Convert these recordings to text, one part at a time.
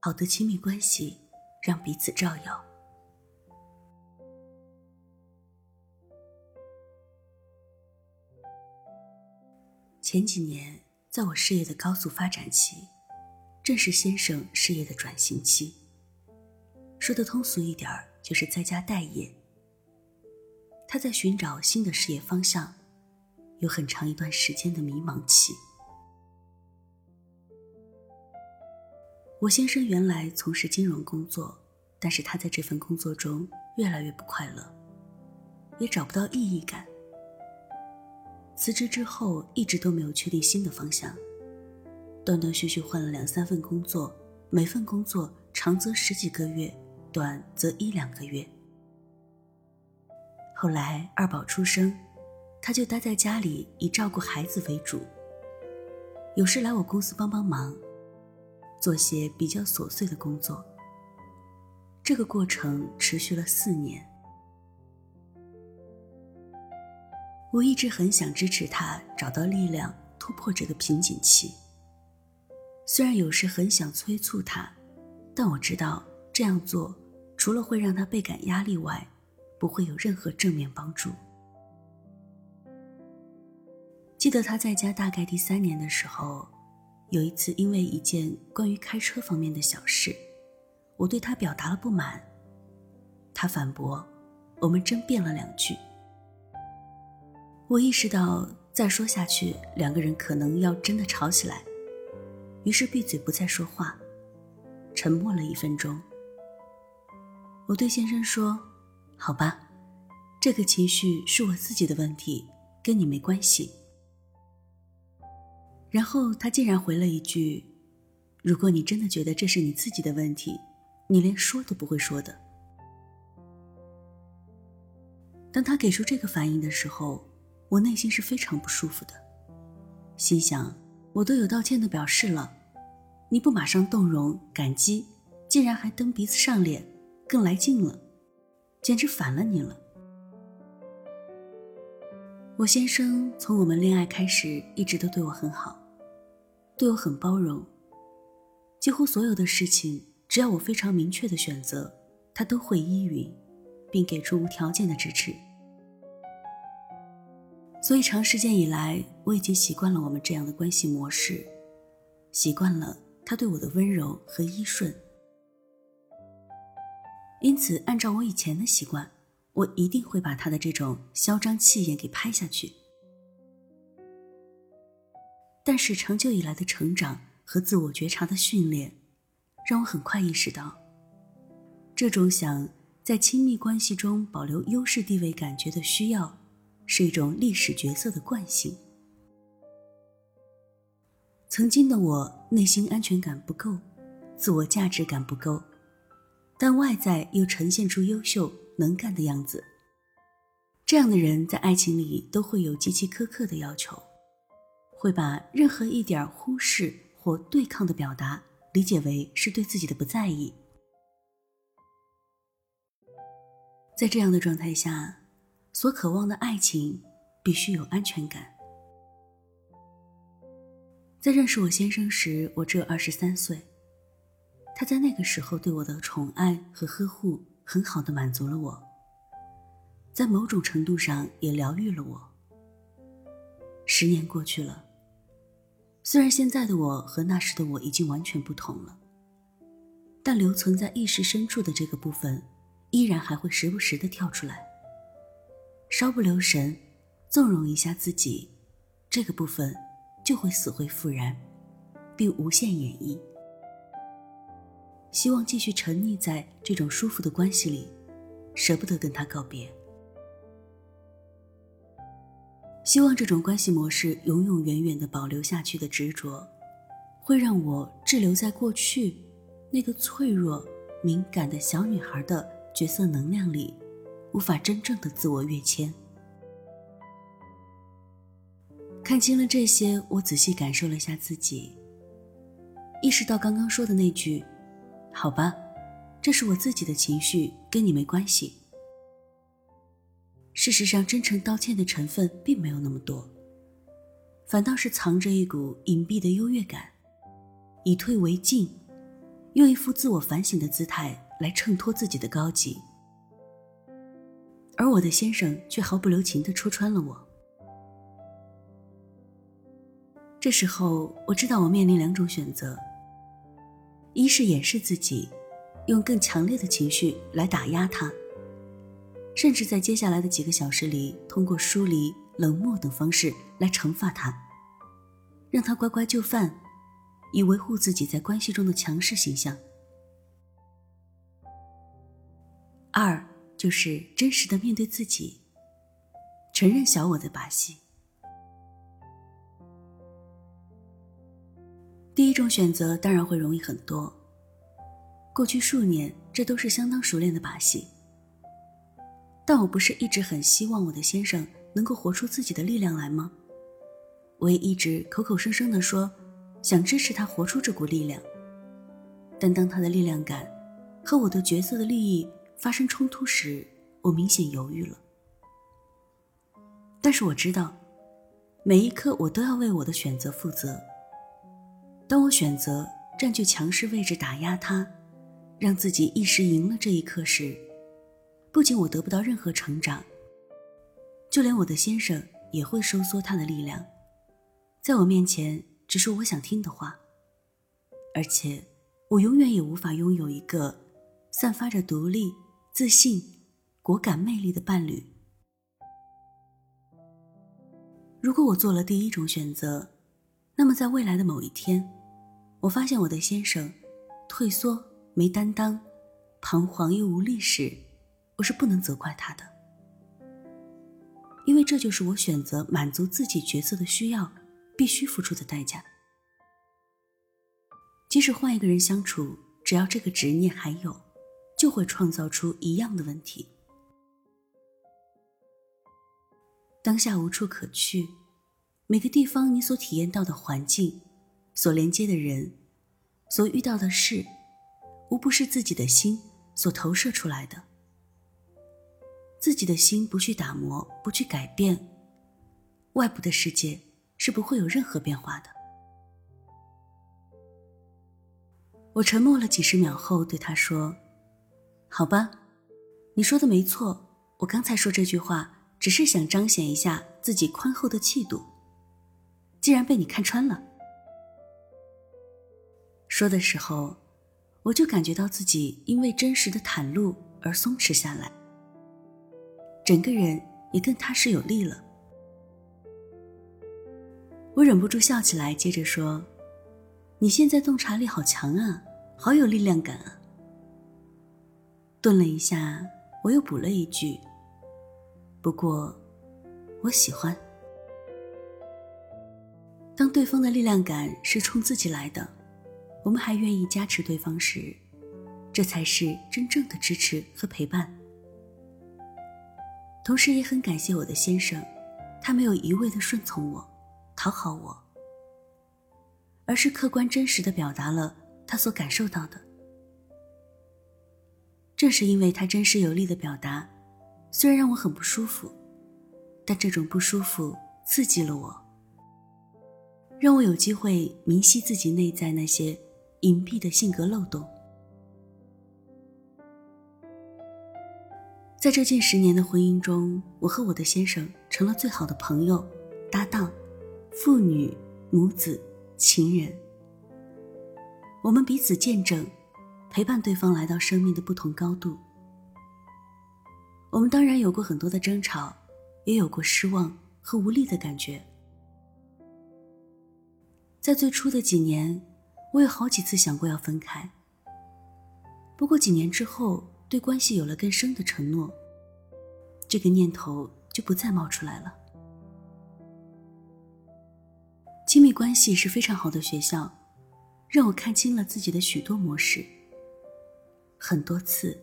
好的亲密关系让彼此照耀。前几年，在我事业的高速发展期，正是先生事业的转型期。说的通俗一点儿，就是在家待业。他在寻找新的事业方向，有很长一段时间的迷茫期。我先生原来从事金融工作，但是他在这份工作中越来越不快乐，也找不到意义感。辞职之后，一直都没有确定新的方向，断断续续换了两三份工作，每份工作长则十几个月，短则一两个月。后来二宝出生，他就待在家里，以照顾孩子为主，有时来我公司帮帮忙。做些比较琐碎的工作。这个过程持续了四年。我一直很想支持他找到力量，突破这个瓶颈期。虽然有时很想催促他，但我知道这样做除了会让他倍感压力外，不会有任何正面帮助。记得他在家大概第三年的时候。有一次，因为一件关于开车方面的小事，我对他表达了不满。他反驳，我们争辩了两句。我意识到再说下去，两个人可能要真的吵起来，于是闭嘴不再说话，沉默了一分钟。我对先生说：“好吧，这个情绪是我自己的问题，跟你没关系。”然后他竟然回了一句：“如果你真的觉得这是你自己的问题，你连说都不会说的。”当他给出这个反应的时候，我内心是非常不舒服的，心想：我都有道歉的表示了，你不马上动容感激，竟然还蹬鼻子上脸，更来劲了，简直反了你了。我先生从我们恋爱开始，一直都对我很好。对我很包容，几乎所有的事情，只要我非常明确的选择，他都会依允，并给出无条件的支持。所以长时间以来，我已经习惯了我们这样的关系模式，习惯了他对我的温柔和依顺。因此，按照我以前的习惯，我一定会把他的这种嚣张气焰给拍下去。但是长久以来的成长和自我觉察的训练，让我很快意识到，这种想在亲密关系中保留优势地位感觉的需要，是一种历史角色的惯性。曾经的我内心安全感不够，自我价值感不够，但外在又呈现出优秀能干的样子。这样的人在爱情里都会有极其苛刻的要求。会把任何一点忽视或对抗的表达理解为是对自己的不在意。在这样的状态下，所渴望的爱情必须有安全感。在认识我先生时，我只有二十三岁，他在那个时候对我的宠爱和呵护，很好的满足了我，在某种程度上也疗愈了我。十年过去了。虽然现在的我和那时的我已经完全不同了，但留存在意识深处的这个部分，依然还会时不时的跳出来。稍不留神，纵容一下自己，这个部分就会死灰复燃，并无限演绎。希望继续沉溺在这种舒服的关系里，舍不得跟他告别。希望这种关系模式永永远远的保留下去的执着，会让我滞留在过去那个脆弱、敏感的小女孩的角色能量里，无法真正的自我跃迁。看清了这些，我仔细感受了一下自己，意识到刚刚说的那句：“好吧，这是我自己的情绪，跟你没关系。”事实上，真诚道歉的成分并没有那么多，反倒是藏着一股隐蔽的优越感，以退为进，用一副自我反省的姿态来衬托自己的高级，而我的先生却毫不留情地戳穿了我。这时候，我知道我面临两种选择：一是掩饰自己，用更强烈的情绪来打压他，甚至在接下来的几个小时里，通过疏离、冷漠等方式来惩罚他，让他乖乖就范，以维护自己在关系中的强势形象；二就是真实的面对自己，承认小我的把戏。第一种选择当然会容易很多。过去数年，这都是相当熟练的把戏。但我不是一直很希望我的先生能够活出自己的力量来吗？我也一直口口声声地说，想支持他活出这股力量。但当他的力量感和我的角色的利益发生冲突时，我明显犹豫了。但是我知道，每一刻我都要为我的选择负责。当我选择占据强势位置打压他，让自己一时赢了这一刻时，不仅我得不到任何成长，就连我的先生也会收缩他的力量，在我面前只说我想听的话，而且我永远也无法拥有一个散发着独立、自信、果敢魅力的伴侣。如果我做了第一种选择，那么在未来的某一天。我发现我的先生退缩、没担当、彷徨又无力时，我是不能责怪他的，因为这就是我选择满足自己角色的需要必须付出的代价。即使换一个人相处，只要这个执念还有，就会创造出一样的问题。当下无处可去，每个地方你所体验到的环境。所连接的人，所遇到的事，无不是自己的心所投射出来的。自己的心不去打磨，不去改变，外部的世界是不会有任何变化的。我沉默了几十秒后，对他说：“好吧，你说的没错。我刚才说这句话，只是想彰显一下自己宽厚的气度。既然被你看穿了。”说的时候，我就感觉到自己因为真实的袒露而松弛下来，整个人也更踏实有力了。我忍不住笑起来，接着说：“你现在洞察力好强啊，好有力量感啊。”顿了一下，我又补了一句：“不过，我喜欢。当对方的力量感是冲自己来的。”我们还愿意加持对方时，这才是真正的支持和陪伴。同时也很感谢我的先生，他没有一味的顺从我、讨好我，而是客观真实的表达了他所感受到的。正是因为他真实有力的表达，虽然让我很不舒服，但这种不舒服刺激了我，让我有机会明晰自己内在那些。隐蔽的性格漏洞，在这近十年的婚姻中，我和我的先生成了最好的朋友、搭档、父女、母子、情人。我们彼此见证，陪伴对方来到生命的不同高度。我们当然有过很多的争吵，也有过失望和无力的感觉。在最初的几年。我有好几次想过要分开，不过几年之后，对关系有了更深的承诺，这个念头就不再冒出来了。亲密关系是非常好的学校，让我看清了自己的许多模式。很多次，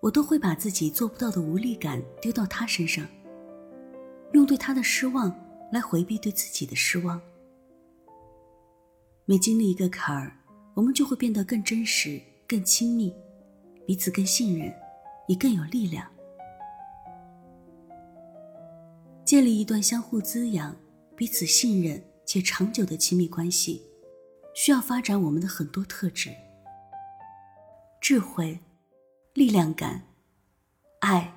我都会把自己做不到的无力感丢到他身上，用对他的失望来回避对自己的失望。每经历一个坎儿，我们就会变得更真实、更亲密，彼此更信任，也更有力量。建立一段相互滋养、彼此信任且长久的亲密关系，需要发展我们的很多特质。智慧、力量感、爱、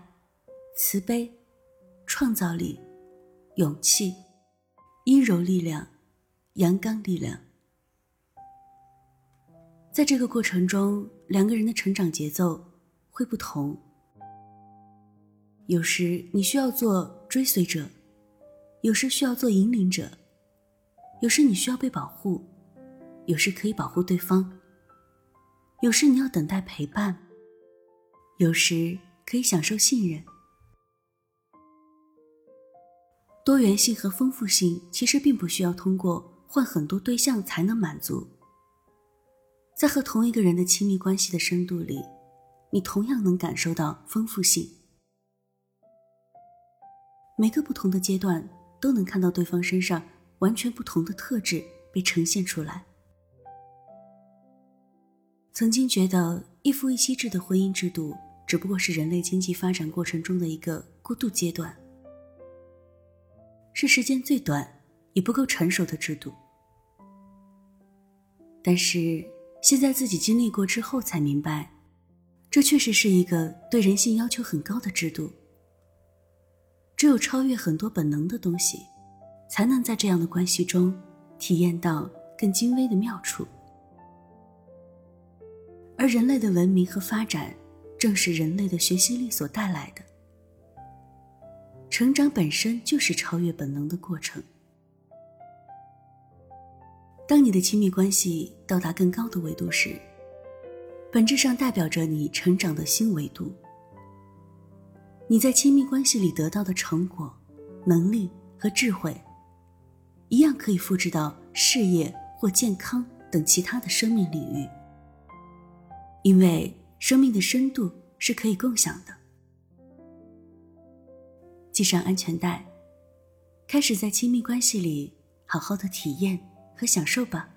慈悲、创造力、勇气、阴柔力量、阳刚力量。在这个过程中，两个人的成长节奏会不同。有时你需要做追随者，有时需要做引领者，有时你需要被保护，有时可以保护对方，有时你要等待陪伴，有时可以享受信任。多元性和丰富性其实并不需要通过换很多对象才能满足。在和同一个人的亲密关系的深度里，你同样能感受到丰富性。每个不同的阶段都能看到对方身上完全不同的特质被呈现出来。曾经觉得一夫一妻制的婚姻制度只不过是人类经济发展过程中的一个过渡阶段，是时间最短也不够成熟的制度。但是现在自己经历过之后才明白，这确实是一个对人性要求很高的制度。只有超越很多本能的东西，才能在这样的关系中体验到更精微的妙处。而人类的文明和发展，正是人类的学习力所带来的。成长本身就是超越本能的过程。当你的亲密关系到达更高的维度时，本质上代表着你成长的新维度。你在亲密关系里得到的成果、能力和智慧，一样可以复制到事业或健康等其他的生命领域。因为生命的深度是可以共享的。系上安全带，开始在亲密关系里好好的体验和享受吧。